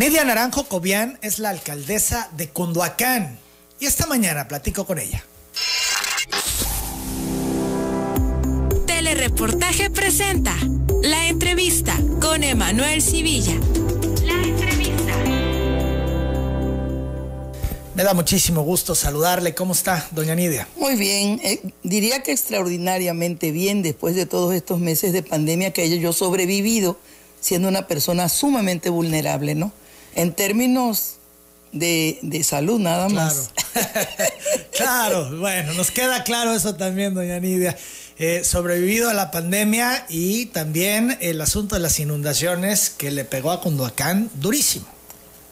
Nidia Naranjo Cobian es la alcaldesa de Cunduacán y esta mañana platico con ella. Telereportaje presenta la entrevista con Emanuel Civilla. La entrevista. Me da muchísimo gusto saludarle. ¿Cómo está, doña Nidia? Muy bien, eh, diría que extraordinariamente bien después de todos estos meses de pandemia que yo he sobrevivido siendo una persona sumamente vulnerable, ¿no? En términos de, salud nada más. claro, bueno, nos queda claro eso también, doña Nidia. Eh, sobrevivido a la pandemia y también el asunto de las inundaciones que le pegó a Cunduacán durísimo.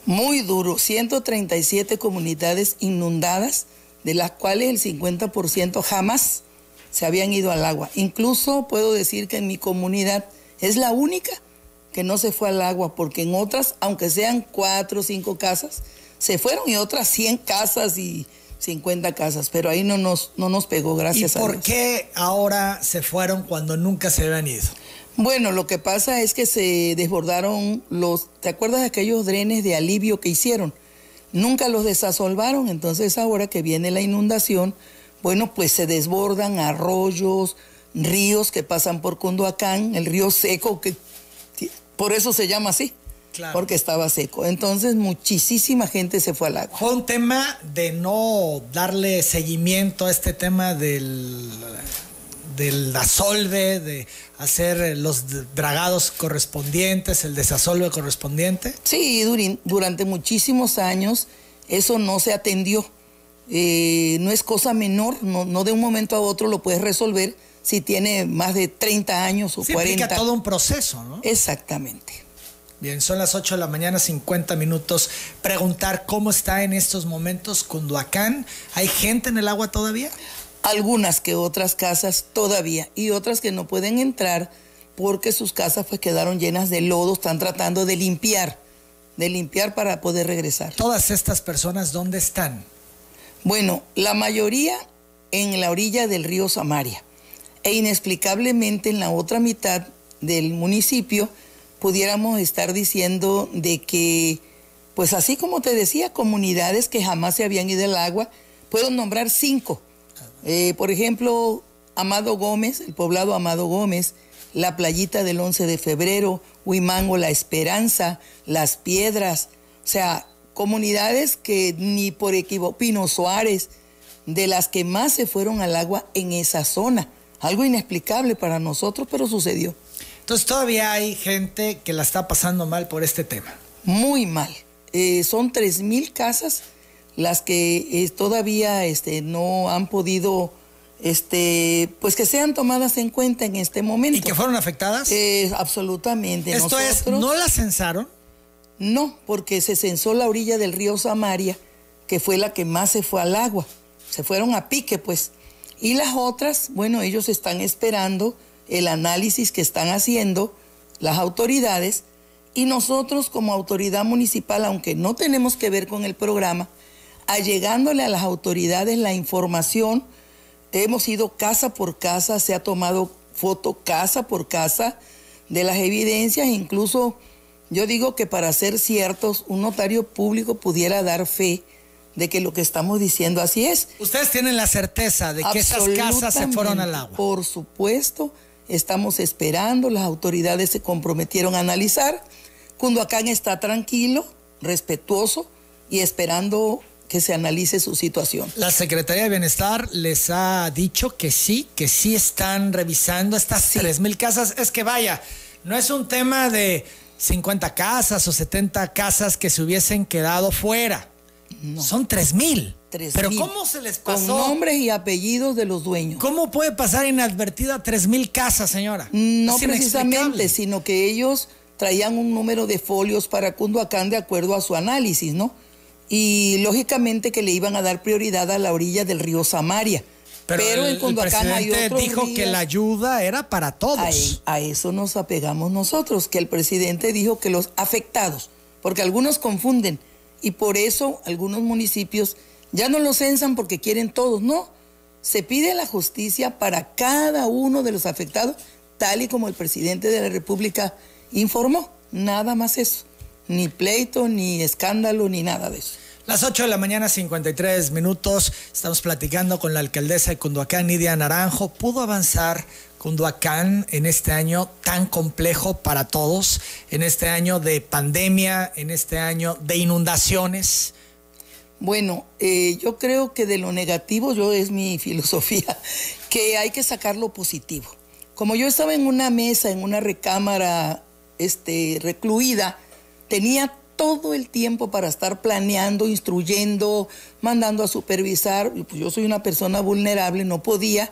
Muy duro, 137 comunidades inundadas, de las cuales el 50% jamás se habían ido al agua. Incluso puedo decir que en mi comunidad es la única que no se fue al agua, porque en otras, aunque sean cuatro o cinco casas, se fueron y otras 100 casas y 50 casas, pero ahí no nos, no nos pegó, gracias a Dios. ¿Por qué ahora se fueron cuando nunca se habían ido? Bueno, lo que pasa es que se desbordaron los, ¿te acuerdas de aquellos drenes de alivio que hicieron? Nunca los desasolvaron, entonces ahora que viene la inundación, bueno, pues se desbordan arroyos, ríos que pasan por Cunduacán, el río seco que por eso se llama así. Porque estaba seco. Entonces muchísima gente se fue al agua. Fue un tema de no darle seguimiento a este tema del, del asolve, de hacer los dragados correspondientes, el desasolve correspondiente. Sí, durante muchísimos años eso no se atendió. Eh, no es cosa menor, no, no de un momento a otro lo puedes resolver si tiene más de 30 años o sí, 40. Implica todo un proceso, ¿no? Exactamente. Bien, son las 8 de la mañana, 50 minutos. Preguntar cómo está en estos momentos Cunduacán. ¿Hay gente en el agua todavía? Algunas que otras casas todavía y otras que no pueden entrar porque sus casas pues quedaron llenas de lodo, están tratando de limpiar, de limpiar para poder regresar. ¿Todas estas personas dónde están? Bueno, la mayoría en la orilla del río Samaria e inexplicablemente en la otra mitad del municipio pudiéramos estar diciendo de que, pues así como te decía, comunidades que jamás se habían ido al agua, puedo nombrar cinco. Eh, por ejemplo, Amado Gómez, el poblado Amado Gómez, la playita del 11 de febrero, Huimango, La Esperanza, Las Piedras, o sea, comunidades que ni por equivoco, Pino Suárez, de las que más se fueron al agua en esa zona. Algo inexplicable para nosotros, pero sucedió. Entonces todavía hay gente que la está pasando mal por este tema. Muy mal. Eh, son 3.000 casas las que eh, todavía este, no han podido, este, pues que sean tomadas en cuenta en este momento. ¿Y que fueron afectadas? Eh, absolutamente. Esto es, ¿no las censaron? No, porque se censó la orilla del río Samaria, que fue la que más se fue al agua. Se fueron a pique, pues. Y las otras, bueno, ellos están esperando el análisis que están haciendo las autoridades. Y nosotros como autoridad municipal, aunque no tenemos que ver con el programa, allegándole a las autoridades la información, hemos ido casa por casa, se ha tomado foto casa por casa de las evidencias, incluso yo digo que para ser ciertos, un notario público pudiera dar fe de que lo que estamos diciendo así es. Ustedes tienen la certeza de que esas casas se fueron al agua. Por supuesto, estamos esperando, las autoridades se comprometieron a analizar. Cunduacán está tranquilo, respetuoso y esperando que se analice su situación. La Secretaría de Bienestar les ha dicho que sí, que sí están revisando estas tres mil casas. Es que vaya, no es un tema de 50 casas o 70 casas que se hubiesen quedado fuera. Son tres mil. Pero ¿cómo se les pasó? Con nombres y apellidos de los dueños. ¿Cómo puede pasar inadvertida tres mil casas, señora? No precisamente, sino que ellos traían un número de folios para Cunduacán de acuerdo a su análisis, ¿no? Y lógicamente que le iban a dar prioridad a la orilla del río Samaria. Pero, en Cunduacán hay otros dijo que la ayuda era para todos. a eso nos apegamos nosotros, que el presidente dijo que los afectados, porque algunos confunden y por eso algunos municipios ya no lo censan porque quieren todos, no. Se pide la justicia para cada uno de los afectados, tal y como el presidente de la República informó. Nada más eso. ni pleito, ni escándalo, ni nada de eso. Las 8 de la mañana, 53 minutos. Estamos platicando con la alcaldesa de Cunduacán, Nidia Naranjo. ¿Pudo avanzar Cunduacán en este año tan complejo para todos? En este año de pandemia, en este año de inundaciones. Bueno, eh, yo creo que de lo negativo, yo es mi filosofía, que hay que sacar lo positivo. Como yo estaba en una mesa, en una recámara este, recluida, tenía todo el tiempo para estar planeando, instruyendo, mandando a supervisar. Pues yo soy una persona vulnerable, no podía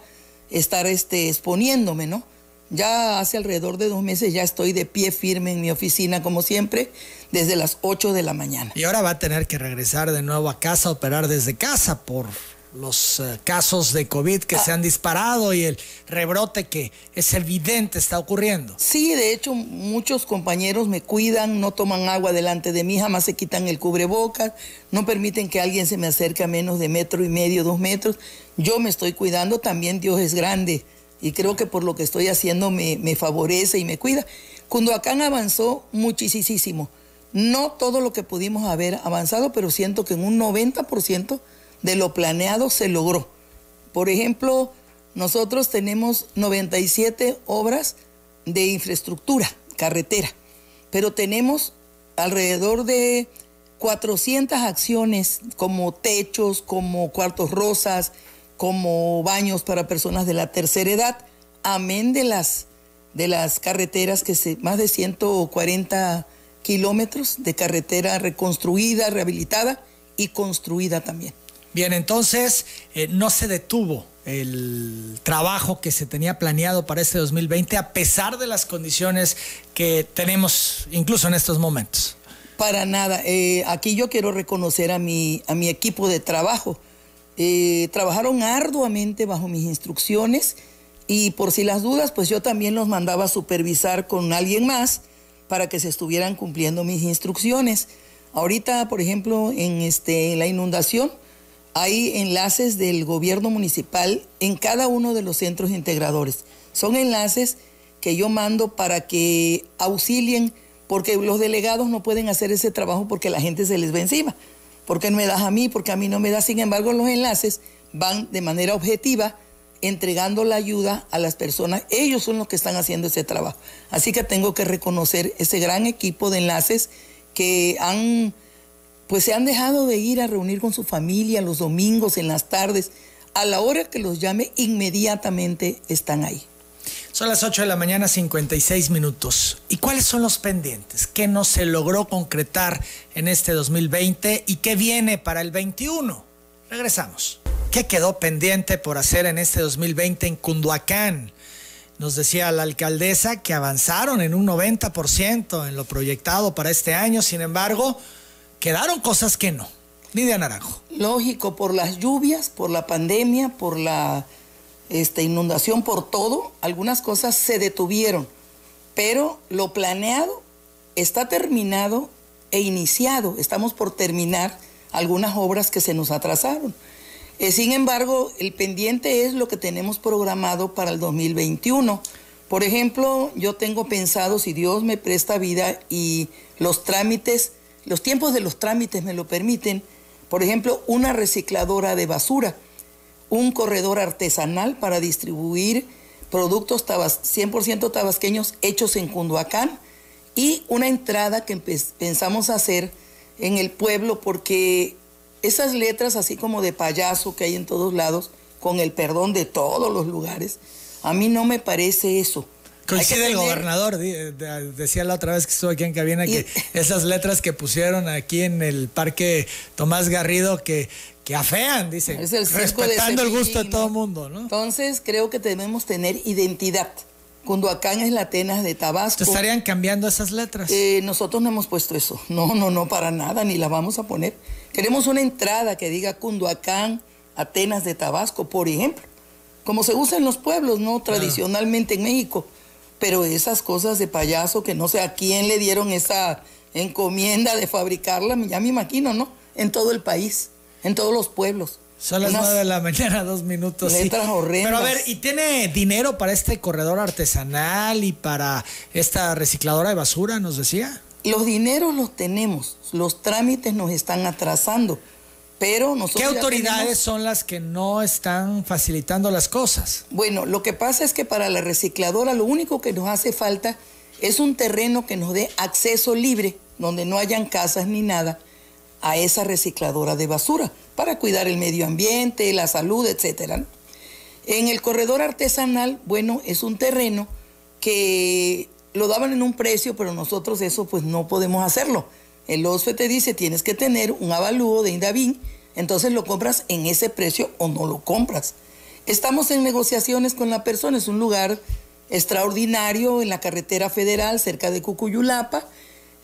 estar este, exponiéndome, ¿no? Ya hace alrededor de dos meses ya estoy de pie firme en mi oficina, como siempre, desde las 8 de la mañana. Y ahora va a tener que regresar de nuevo a casa, operar desde casa por los eh, casos de COVID que se han disparado y el rebrote que es evidente está ocurriendo. Sí, de hecho muchos compañeros me cuidan, no toman agua delante de mí, jamás se quitan el cubrebocas, no permiten que alguien se me acerque a menos de metro y medio, dos metros. Yo me estoy cuidando, también Dios es grande y creo que por lo que estoy haciendo me, me favorece y me cuida. Cunduacán avanzó muchísimo. No todo lo que pudimos haber avanzado, pero siento que en un 90% de lo planeado se logró. Por ejemplo, nosotros tenemos 97 obras de infraestructura, carretera, pero tenemos alrededor de 400 acciones como techos, como cuartos rosas, como baños para personas de la tercera edad, amén de las, de las carreteras que se, más de 140 kilómetros de carretera reconstruida, rehabilitada y construida también. Bien, entonces eh, no se detuvo el trabajo que se tenía planeado para este 2020 a pesar de las condiciones que tenemos incluso en estos momentos. Para nada. Eh, aquí yo quiero reconocer a mi, a mi equipo de trabajo. Eh, trabajaron arduamente bajo mis instrucciones y por si las dudas, pues yo también los mandaba a supervisar con alguien más para que se estuvieran cumpliendo mis instrucciones. Ahorita, por ejemplo, en, este, en la inundación, hay enlaces del gobierno municipal en cada uno de los centros integradores. Son enlaces que yo mando para que auxilien, porque los delegados no pueden hacer ese trabajo porque la gente se les ve encima. Porque no me das a mí, porque a mí no me da. Sin embargo, los enlaces van de manera objetiva entregando la ayuda a las personas. Ellos son los que están haciendo ese trabajo. Así que tengo que reconocer ese gran equipo de enlaces que han pues se han dejado de ir a reunir con su familia los domingos, en las tardes. A la hora que los llame, inmediatamente están ahí. Son las 8 de la mañana, 56 minutos. ¿Y cuáles son los pendientes? ¿Qué no se logró concretar en este 2020 y qué viene para el 21? Regresamos. ¿Qué quedó pendiente por hacer en este 2020 en Cunduacán? Nos decía la alcaldesa que avanzaron en un 90% en lo proyectado para este año, sin embargo, quedaron cosas que no. Nidia Naranjo. Lógico, por las lluvias, por la pandemia, por la este, inundación, por todo, algunas cosas se detuvieron. Pero lo planeado está terminado e iniciado. Estamos por terminar algunas obras que se nos atrasaron. Eh, sin embargo, el pendiente es lo que tenemos programado para el 2021. Por ejemplo, yo tengo pensado, si Dios me presta vida y los trámites los tiempos de los trámites me lo permiten, por ejemplo, una recicladora de basura, un corredor artesanal para distribuir productos 100% tabasqueños hechos en Cunduacán y una entrada que pensamos hacer en el pueblo porque esas letras así como de payaso que hay en todos lados, con el perdón de todos los lugares, a mí no me parece eso. Coincide el gobernador, decía la otra vez que estuvo aquí en cabina que esas letras que pusieron aquí en el parque Tomás Garrido que, que afean, dice, respetando el gusto de todo el mundo, ¿no? Entonces creo que debemos tener identidad. Cunduacán es la Atenas de Tabasco. ¿Estarían cambiando esas letras? Eh, nosotros no hemos puesto eso. No, no, no, para nada, ni la vamos a poner. Queremos una entrada que diga Cunduacán, Atenas de Tabasco, por ejemplo. Como se usa en los pueblos, ¿no? Tradicionalmente en México pero esas cosas de payaso que no sé a quién le dieron esa encomienda de fabricarla, ya me imagino, ¿no? En todo el país, en todos los pueblos. Son las nueve de la mañana, dos minutos. Letras horrendas. Pero a ver, ¿y tiene dinero para este corredor artesanal y para esta recicladora de basura, nos decía? los dineros los tenemos, los trámites nos están atrasando, pero nosotros... ¿Qué autoridades son las que no están facilitando las cosas? Bueno, lo que pasa es que para la recicladora lo único que nos hace falta es un terreno que nos dé acceso libre, donde no hayan casas ni nada, a esa recicladora de basura, para cuidar el medio ambiente, la salud, etc. En el corredor artesanal, bueno, es un terreno que lo daban en un precio, pero nosotros eso pues no podemos hacerlo. El OSFE te dice tienes que tener un avalúo de Indavín, entonces lo compras en ese precio o no lo compras. Estamos en negociaciones con la persona, es un lugar extraordinario en la carretera federal cerca de Cucuyulapa,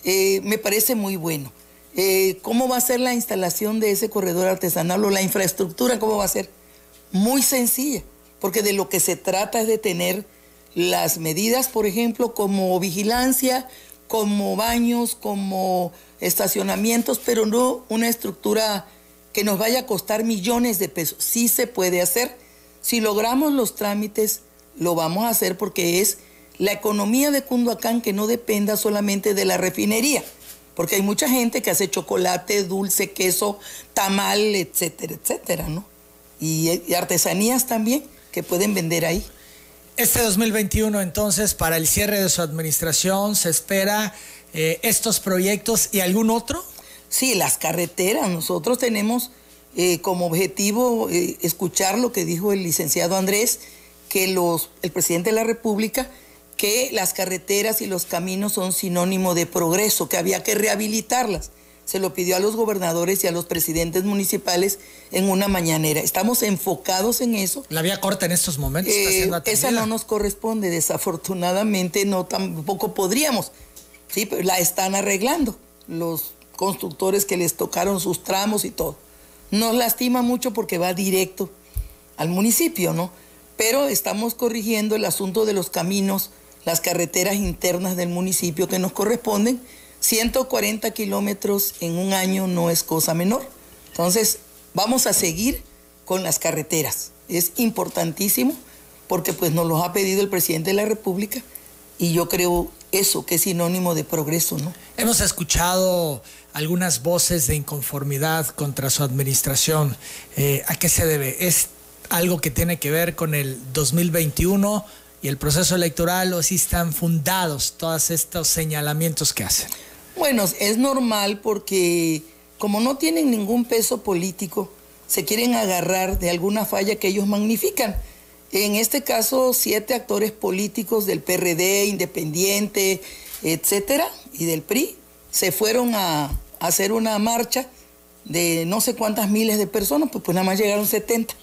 eh, me parece muy bueno. Eh, ¿Cómo va a ser la instalación de ese corredor artesanal o la infraestructura? ¿Cómo va a ser? Muy sencilla, porque de lo que se trata es de tener las medidas, por ejemplo, como vigilancia, como baños, como estacionamientos, pero no una estructura que nos vaya a costar millones de pesos. Sí se puede hacer. Si logramos los trámites, lo vamos a hacer porque es la economía de Cunduacán que no dependa solamente de la refinería, porque hay mucha gente que hace chocolate, dulce, queso, tamal, etcétera, etcétera, ¿no? Y, y artesanías también que pueden vender ahí. Este 2021, entonces, para el cierre de su administración, ¿se espera eh, estos proyectos y algún otro? Sí, las carreteras. Nosotros tenemos eh, como objetivo eh, escuchar lo que dijo el licenciado Andrés, que los, el presidente de la República, que las carreteras y los caminos son sinónimo de progreso, que había que rehabilitarlas se lo pidió a los gobernadores y a los presidentes municipales en una mañanera. Estamos enfocados en eso. La vía corta en estos momentos está siendo eh, Esa no nos corresponde, desafortunadamente no tampoco podríamos. Sí, pero la están arreglando los constructores que les tocaron sus tramos y todo. Nos lastima mucho porque va directo al municipio, ¿no? Pero estamos corrigiendo el asunto de los caminos, las carreteras internas del municipio que nos corresponden 140 kilómetros en un año no es cosa menor. Entonces, vamos a seguir con las carreteras. Es importantísimo porque pues nos lo ha pedido el presidente de la República y yo creo eso que es sinónimo de progreso, ¿no? Hemos escuchado algunas voces de inconformidad contra su administración. Eh, ¿A qué se debe? ¿Es algo que tiene que ver con el 2021 y el proceso electoral o si están fundados todos estos señalamientos que hacen? Bueno, es normal porque como no tienen ningún peso político, se quieren agarrar de alguna falla que ellos magnifican. En este caso, siete actores políticos del PRD, Independiente, etcétera, y del PRI, se fueron a, hacer una marcha de no sé cuántas miles de personas, pues, pues nada más llegaron 70.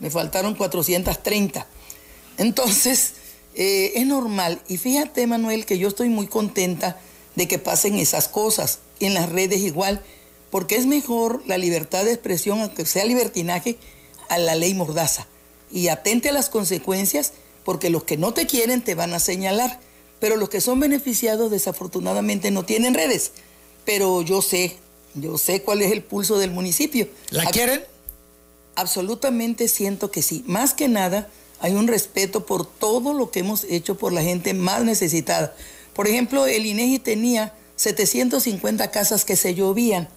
Me faltaron 430. Entonces, eh, es normal. Y fíjate, Manuel, que yo estoy muy contenta de que pasen esas cosas. En las redes igual, porque es mejor la libertad de expresión, aunque sea libertinaje, a la ley mordaza. Y atente a las consecuencias, porque los que no te quieren te van a señalar, pero los que son beneficiados desafortunadamente no tienen redes. Pero yo sé, yo sé cuál es el pulso del municipio. ¿La quieren? Absolutamente siento que sí. Más que nada, hay un respeto por todo lo que hemos hecho por la gente más necesitada. Por ejemplo, el INEGI tenía 750 casas que se llovían.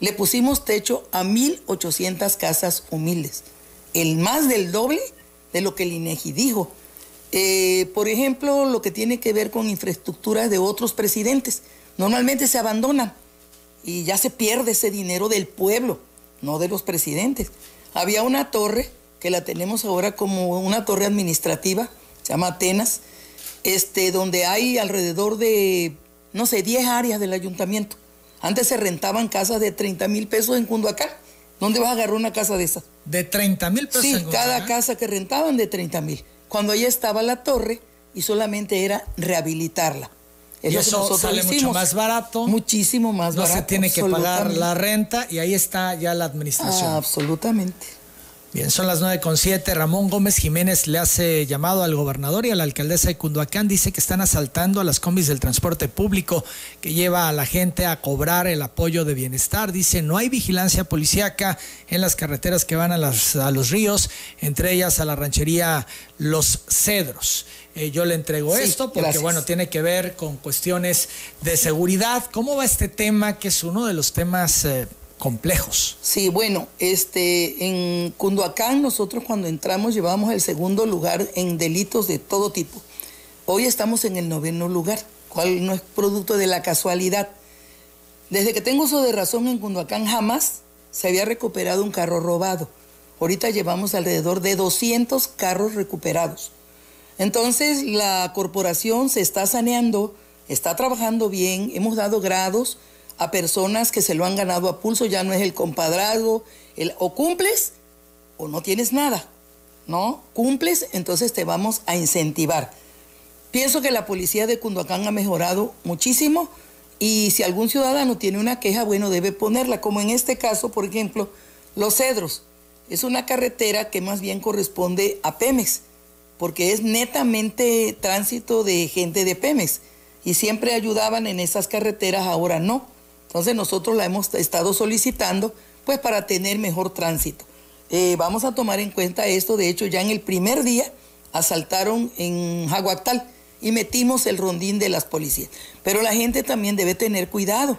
Le pusimos techo a 1.800 casas humildes. El más del doble de lo que el INEGI dijo. Eh, por ejemplo, lo que tiene que ver con infraestructuras de otros presidentes. Normalmente se abandonan y ya se pierde ese dinero del pueblo, no de los presidentes. Había una torre que la tenemos ahora como una torre administrativa, se llama Atenas, este, donde hay alrededor de, no sé, 10 áreas del ayuntamiento. Antes se rentaban casas de 30 mil pesos en Cunduacán. ¿Dónde vas a agarrar una casa de esas? ¿De 30 mil pesos? Sí, cada casa que rentaban de 30 mil. Cuando ahí estaba la torre y solamente era rehabilitarla. y eso sale mucho más barato. Muchísimo más barato. No se tiene que pagar la renta y ahí está ya la administración. Ah, absolutamente. Bien, son las nueve con siete. Ramón Gómez Jiménez le hace llamado al gobernador y a la alcaldesa de Cunduacán. Dice que están asaltando a las combis del transporte público que lleva a la gente a cobrar el apoyo de bienestar. Dice no hay vigilancia policíaca en las carreteras que van a, las, a los ríos, entre ellas a la ranchería Los Cedros. eh, yo le entrego esto, porque bueno, tiene que ver con cuestiones de seguridad. ¿Cómo va este tema, que es uno de los temas eh, complejos? Sí, bueno, este, en Cunduacán nosotros cuando entramos llevamos el segundo lugar en delitos de todo tipo. Hoy estamos en el noveno lugar, cual no es producto de la casualidad. Desde que tengo uso de razón en Cunduacán jamás se había recuperado un carro robado. Ahorita llevamos alrededor de 200 carros recuperados. Entonces la corporación se está saneando, está trabajando bien, hemos dado grados a personas que se lo han ganado a pulso, ya no es el compadrazgo, el, o cumples o no tienes nada, ¿no? Cumples, entonces te vamos a incentivar. Pienso que la policía de Cunduacán ha mejorado muchísimo y si algún ciudadano tiene una queja, bueno, debe ponerla, como en este caso, por ejemplo, Los Cedros. Es una carretera que más bien corresponde a Pemex porque es netamente tránsito de gente de Pemex y siempre ayudaban en esas carreteras, ahora no. Entonces nosotros la hemos estado solicitando pues para tener mejor tránsito. Eh, vamos a tomar en cuenta esto, de hecho ya en el primer día asaltaron en Jaguactal y metimos el rondín de las policías. Pero la gente también debe tener cuidado,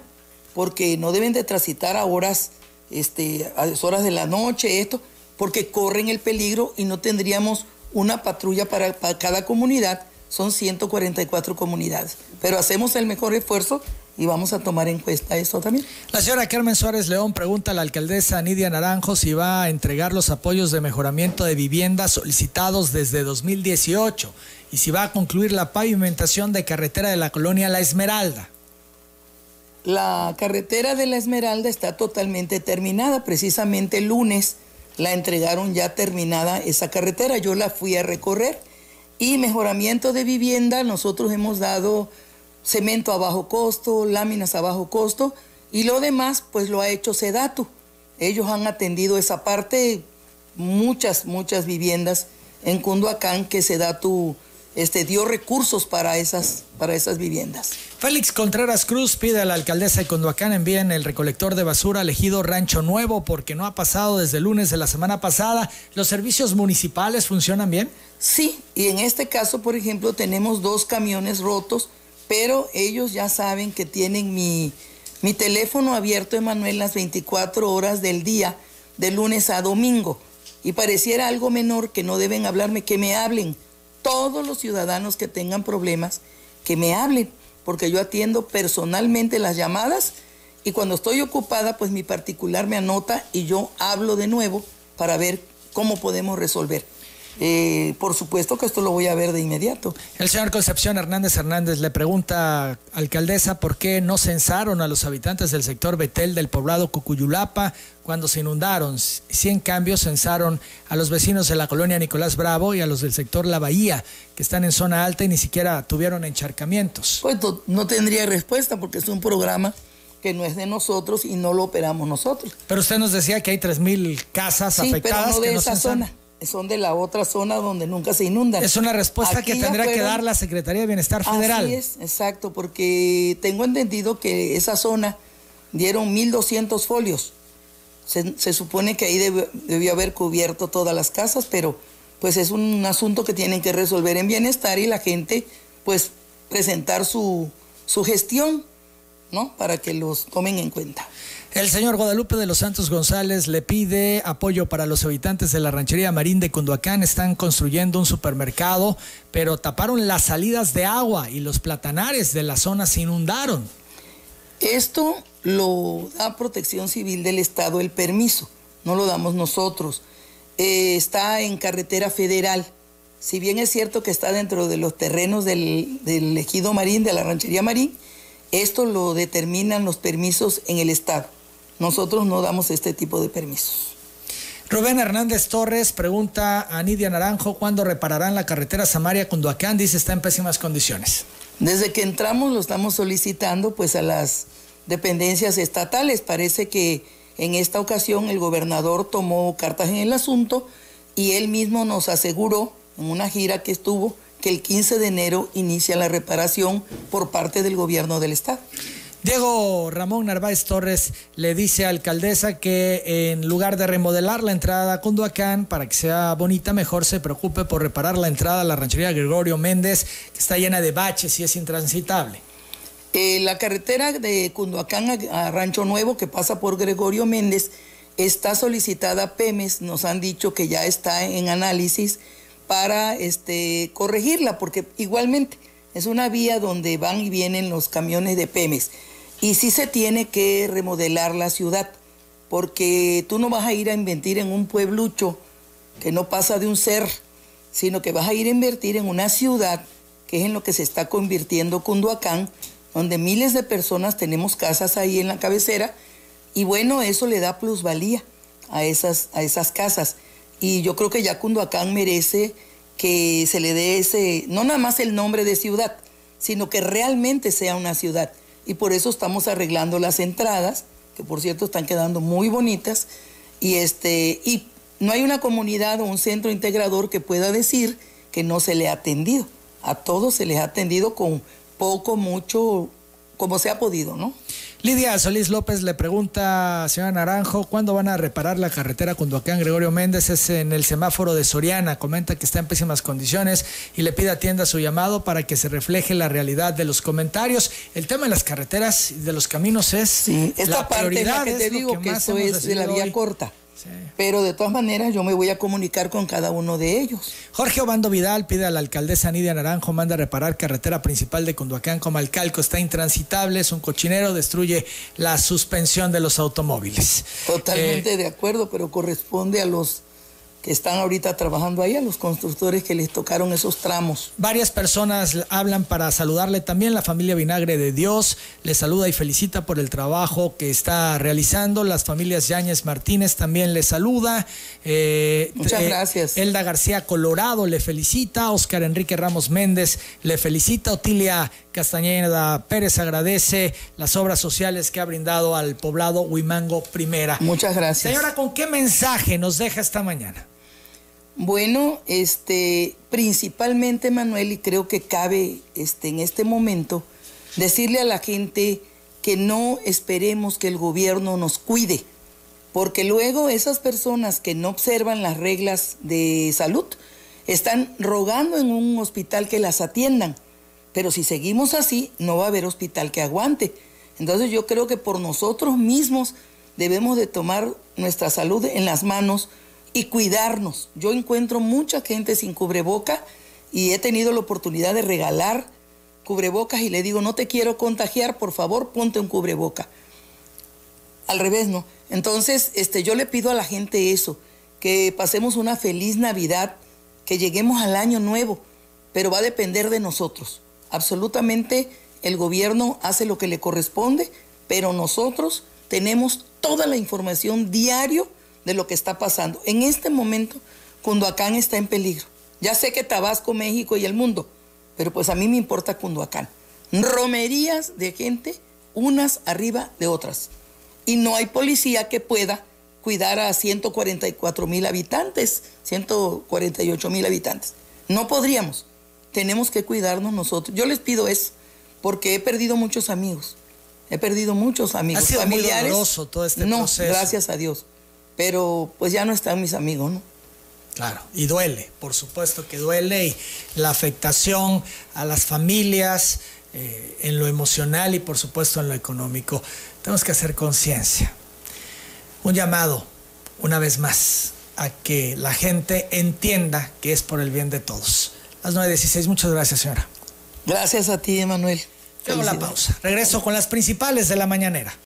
porque no deben de transitar a horas, este, a horas de la noche, esto, porque corren el peligro y no tendríamos una patrulla para, cada comunidad, son 144 comunidades. Pero hacemos el mejor esfuerzo y vamos a tomar en cuenta eso también. La señora Carmen Suárez León pregunta a la alcaldesa Nidia Naranjo si va a entregar los apoyos de mejoramiento de viviendas solicitados desde 2018 y si va a concluir la pavimentación de carretera de la colonia La Esmeralda. La carretera de La Esmeralda está totalmente terminada. Precisamente el lunes la entregaron ya terminada esa carretera. Yo la fui a recorrer. Y mejoramiento de vivienda, nosotros hemos dado cemento a bajo costo, láminas a bajo costo y lo demás pues lo ha hecho Sedatu. Ellos han atendido esa parte, muchas, muchas viviendas en Cunduacán que Sedatu este, dio recursos para esas, para esas viviendas. Félix Contreras Cruz pide a la alcaldesa de Conduacán envíen el recolector de basura elegido Rancho Nuevo porque no ha pasado desde el lunes de la semana pasada. ¿Los servicios municipales funcionan bien? Sí, y en este caso, por ejemplo, tenemos dos camiones rotos, pero ellos ya saben que tienen mi, mi teléfono abierto, Emanuel, las 24 horas del día, de lunes a domingo. Y pareciera algo menor que no deben hablarme, que me hablen todos los ciudadanos que tengan problemas, que me hablen porque yo atiendo personalmente las llamadas y cuando estoy ocupada, pues mi particular me anota y yo hablo de nuevo para ver cómo podemos resolver. Eh, por supuesto que esto lo voy a ver de inmediato. El señor Concepción Hernández Hernández le pregunta, alcaldesa, ¿por qué no censaron a los habitantes del sector Betel del poblado Cucuyulapa cuando se inundaron? Si en cambio censaron a los vecinos de la colonia Nicolás Bravo y a los del sector La Bahía, que están en zona alta y ni siquiera tuvieron encharcamientos. Pues no tendría respuesta porque es un programa que no es de nosotros y no lo operamos nosotros. Pero usted nos decía que hay 3.000 casas afectadas. Pero no de esa zona son de la otra zona donde nunca se inundan. Es una respuesta que tendrá que dar la Secretaría de Bienestar Federal. Así es, exacto, porque tengo entendido que esa zona dieron 1.200 folios. Se, supone que ahí debió haber cubierto todas las casas, pero pues es un asunto que tienen que resolver en bienestar y la gente pues presentar su, su gestión, ¿no? Para que los tomen en cuenta. El señor Guadalupe de los Santos González le pide apoyo para los habitantes de la ranchería Marín de Cunduacán. Están construyendo un supermercado, pero taparon las salidas de agua y los platanares de la zona se inundaron. Esto lo da Protección Civil del Estado el permiso, no lo damos nosotros. Eh, está en carretera federal. Si bien es cierto que está dentro de los terrenos del, del ejido marín, de la ranchería marín, esto lo determinan los permisos en el Estado. Nosotros no damos este tipo de permisos. Rubén Hernández Torres pregunta a Nidia Naranjo cuándo repararán la carretera Samaria-Cunduacán. Dice está en pésimas condiciones. Desde que entramos lo estamos solicitando pues a las dependencias estatales. Parece que en esta ocasión el gobernador tomó cartas en el asunto y él mismo nos aseguró en una gira que estuvo que el 15 de enero inicia la reparación por parte del gobierno del estado. Diego Ramón Narváez Torres le dice a alcaldesa que en lugar de remodelar la entrada a Cunduacán para que sea bonita, mejor se preocupe por reparar la entrada a la ranchería Gregorio Méndez, que está llena de baches y es intransitable. Eh, la carretera de Cunduacán a, Rancho Nuevo, que pasa por Gregorio Méndez, está solicitada a PEMES, nos han dicho que ya está en análisis para este, corregirla, porque igualmente es una vía donde van y vienen los camiones de PEMES. Y sí se tiene que remodelar la ciudad, porque tú no vas a ir a invertir en un pueblucho que no pasa de un ser, sino que vas a ir a invertir en una ciudad que es en lo que se está convirtiendo Cunduacán, donde miles de personas tenemos casas ahí en la cabecera, y bueno, eso le da plusvalía a esas, a esas casas. Y yo creo que ya Cunduacán merece que se le dé ese, no nada más el nombre de ciudad, sino que realmente sea una ciudad y por eso estamos arreglando las entradas, que por cierto están quedando muy bonitas, y, este, y no hay una comunidad o un centro integrador que pueda decir que no se le ha atendido. A todos se les ha atendido con poco, mucho, como se ha podido, ¿no? Lidia Solís López le pregunta a señora Naranjo cuándo van a reparar la carretera Cunduacán Gregorio Méndez es en el semáforo de Soriana. Comenta que está en pésimas condiciones y le pide atienda su llamado para que se refleje la realidad de los comentarios. El tema de las carreteras y de los caminos es sí, esta la parte prioridad. que te digo que, eso es de la vía corta. Pero de todas maneras yo me voy a comunicar con cada uno de ellos. Jorge Obando Vidal pide a la alcaldesa Nidia Naranjo, manda a reparar carretera principal de Cunduacán como Alcalco, está intransitable, es un cochinero, destruye la suspensión de los automóviles. Totalmente eh, de acuerdo, pero corresponde a los que están ahorita trabajando ahí, a los constructores que les tocaron esos tramos. Varias personas hablan para saludarle también, la familia Vinagre de Dios le saluda y felicita por el trabajo que está realizando, las familias Yáñez Martínez también le saluda. Eh, Muchas eh, gracias. Elda García Colorado le felicita, Oscar Enrique Ramos Méndez le felicita, Otilia Castañeda Pérez agradece las obras sociales que ha brindado al poblado Huimango Primera. Muchas gracias. Señora, ¿con qué mensaje nos deja esta mañana? Bueno, este, principalmente Manuel, y creo que cabe este, en este momento, decirle a la gente que no esperemos que el gobierno nos cuide, porque luego esas personas que no observan las reglas de salud están rogando en un hospital que las atiendan, pero si seguimos así, no va a haber hospital que aguante. Entonces yo creo que por nosotros mismos debemos de tomar nuestra salud en las manos, y cuidarnos. Yo encuentro mucha gente sin cubreboca y he tenido la oportunidad de regalar cubrebocas y le digo, no te quiero contagiar, por favor, ponte un cubreboca. Al revés, ¿no? Entonces, este, yo le pido a la gente eso, que pasemos una feliz Navidad, que lleguemos al año nuevo, pero va a depender de nosotros. Absolutamente el gobierno hace lo que le corresponde, pero nosotros tenemos toda la información diario de lo que está pasando. En este momento, Cunduacán está en peligro. Ya sé que Tabasco, México y el mundo, pero pues a mí me importa Cunduacán. Romerías de gente, unas arriba de otras. Y no hay policía que pueda cuidar a 144 mil habitantes, 148 mil habitantes. No podríamos. Tenemos que cuidarnos nosotros. Yo les pido eso, porque he perdido muchos amigos. He perdido muchos amigos. Ha sido familiares. Muy todo este no, gracias a Dios pero pues ya no están mis amigos, ¿no? Claro, y duele, por supuesto que duele, y la afectación a las familias eh, en lo emocional y por supuesto en lo económico. Tenemos que hacer conciencia. Un llamado, una vez más, a que la gente entienda que es por el bien de todos. Las 9.16, muchas gracias, señora. Gracias a ti, Emanuel. Tengo la pausa. Regreso con las principales de la mañanera.